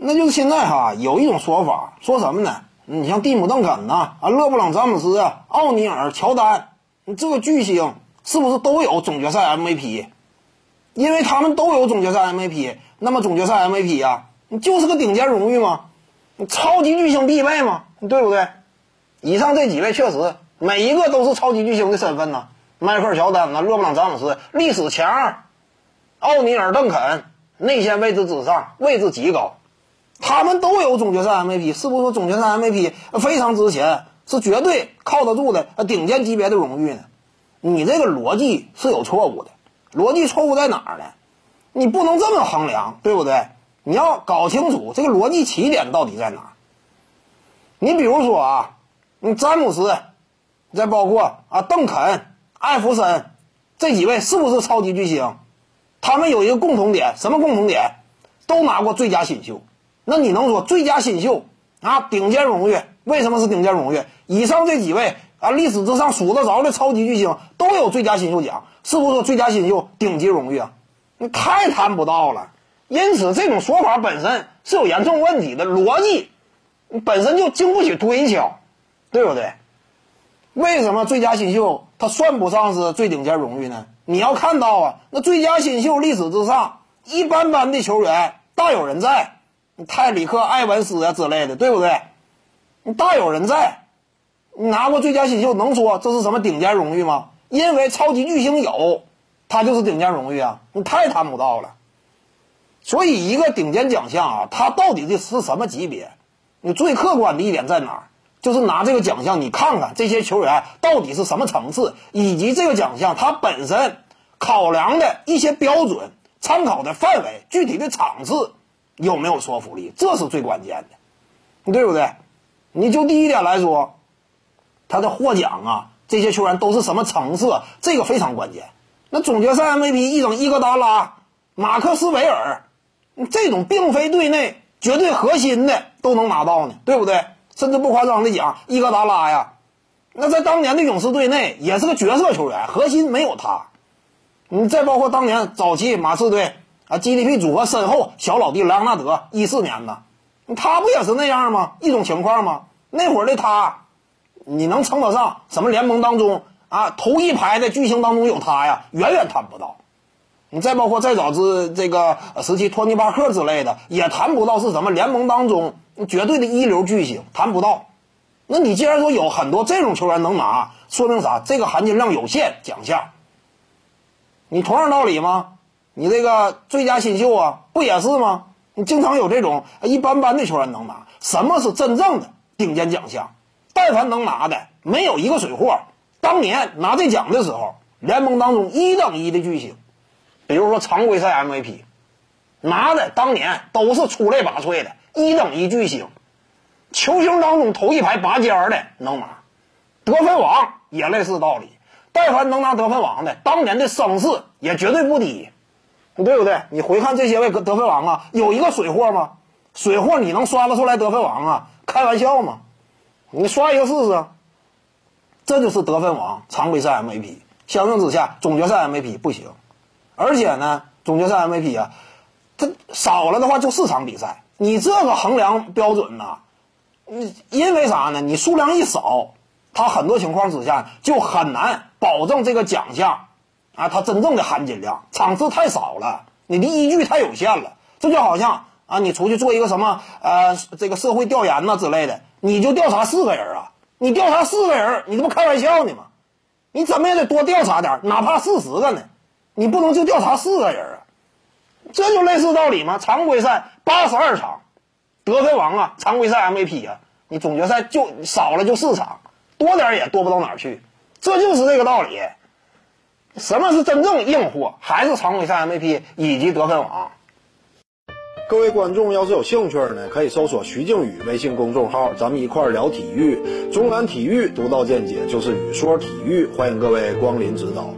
那就是现在哈有一种说法，说什么呢？你像蒂姆·邓肯呐，啊，勒布朗·詹姆斯啊，奥尼尔、乔丹，这个巨星是不是都有总决赛 MVP？因为他们都有总决赛 MVP，那么总决赛 MVP 呀，你就是个顶尖荣誉吗？你超级巨星必备吗？对不对？以上这几位确实每一个都是超级巨星的身份呐，迈克尔·乔丹呐，勒布朗·詹姆斯，历史前二，奥尼尔、邓肯，内线位置之上，位置极高。他们都有总决赛 MVP，是不是说总决赛 MVP 非常值钱，是绝对靠得住的顶尖级别的荣誉呢？你这个逻辑是有错误的，逻辑错误在哪儿呢？你不能这么衡量，对不对？你要搞清楚这个逻辑起点到底在哪儿。你比如说啊，你詹姆斯，再包括啊邓肯、艾弗森这几位是不是超级巨星？他们有一个共同点，什么共同点？都拿过最佳新秀。那你能说最佳新秀啊？顶尖荣誉，为什么是顶尖荣誉？以上这几位啊，历史之上数得着的超级巨星都有最佳新秀奖，是不是说最佳新秀顶级荣誉啊？你太谈不到了。因此，这种说法本身是有严重问题的，逻辑本身就经不起推敲，对不对？为什么最佳新秀他算不上是最顶尖荣誉呢？你要看到啊，那最佳新秀历史之上一般般的球员大有人在。泰里克·埃文斯啊之类的，对不对？你大有人在，你拿过最佳新秀，能说这是什么顶尖荣誉吗？因为超级巨星有，他就是顶尖荣誉啊！你太谈不到了。所以，一个顶尖奖项啊，它到底的是什么级别？你最客观的一点在哪儿？就是拿这个奖项，你看看这些球员到底是什么层次，以及这个奖项它本身考量的一些标准、参考的范围、具体的场次。有没有说服力？这是最关键的，对不对？你就第一点来说，他的获奖啊，这些球员都是什么层次？这个非常关键。那总决赛 MVP 一整伊戈达拉、马克斯韦尔，这种并非队内绝对核心的都能拿到呢，对不对？甚至不夸张的讲，伊戈达拉呀，那在当年的勇士队内也是个角色球员，核心没有他。你再包括当年早期马刺队。啊，GDP 组合深厚，小老弟莱昂纳德，一四年的，他不也是那样吗？一种情况吗？那会儿的他，你能称得上什么联盟当中啊头一排的巨星当中有他呀？远远谈不到。你再包括再早之这个时期，托尼巴克之类的，也谈不到是什么联盟当中绝对的一流巨星，谈不到。那你既然说有很多这种球员能拿，说明啥？这个含金量有限奖项。你同样道理吗？你这个最佳新秀啊，不也是吗？你经常有这种一般般的球员能拿。什么是真正的顶尖奖项？但凡能拿的，没有一个水货。当年拿这奖的时候，联盟当中一等一的巨星，比如说常规赛 MVP，拿的当年都是出类拔萃的一等一巨星。球星当中头一排拔尖的能拿，得分王也类似道理。但凡能拿得分王的，当年的声势也绝对不低。对不对？你回看这些位得分王啊，有一个水货吗？水货你能刷得出来得分王啊？开玩笑吗？你刷一个试试。这就是得分王，常规赛 MVP。相应之下，总决赛 MVP 不行。而且呢，总决赛 MVP 啊，它少了的话就四场比赛。你这个衡量标准呢，你因为啥呢？你数量一少，它很多情况之下就很难保证这个奖项。啊，它真正的含金量场次太少了，你的依据太有限了。这就好像啊，你出去做一个什么呃这个社会调研呐之类的，你就调查四个人啊，你调查四个人，你这不开玩笑呢吗？你怎么也得多调查点，哪怕四十个呢，你不能就调查四个人啊。这就类似道理吗？常规赛八十二场，得分王啊，常规赛 MVP 啊，你总决赛就少了就四场，多点也多不到哪儿去，这就是这个道理。什么是真正硬货？还是常规赛 MVP 以及得分王？各位观众要是有兴趣呢，可以搜索徐静宇微信公众号，咱们一块儿聊体育。中南体育独到见解就是语说体育，欢迎各位光临指导。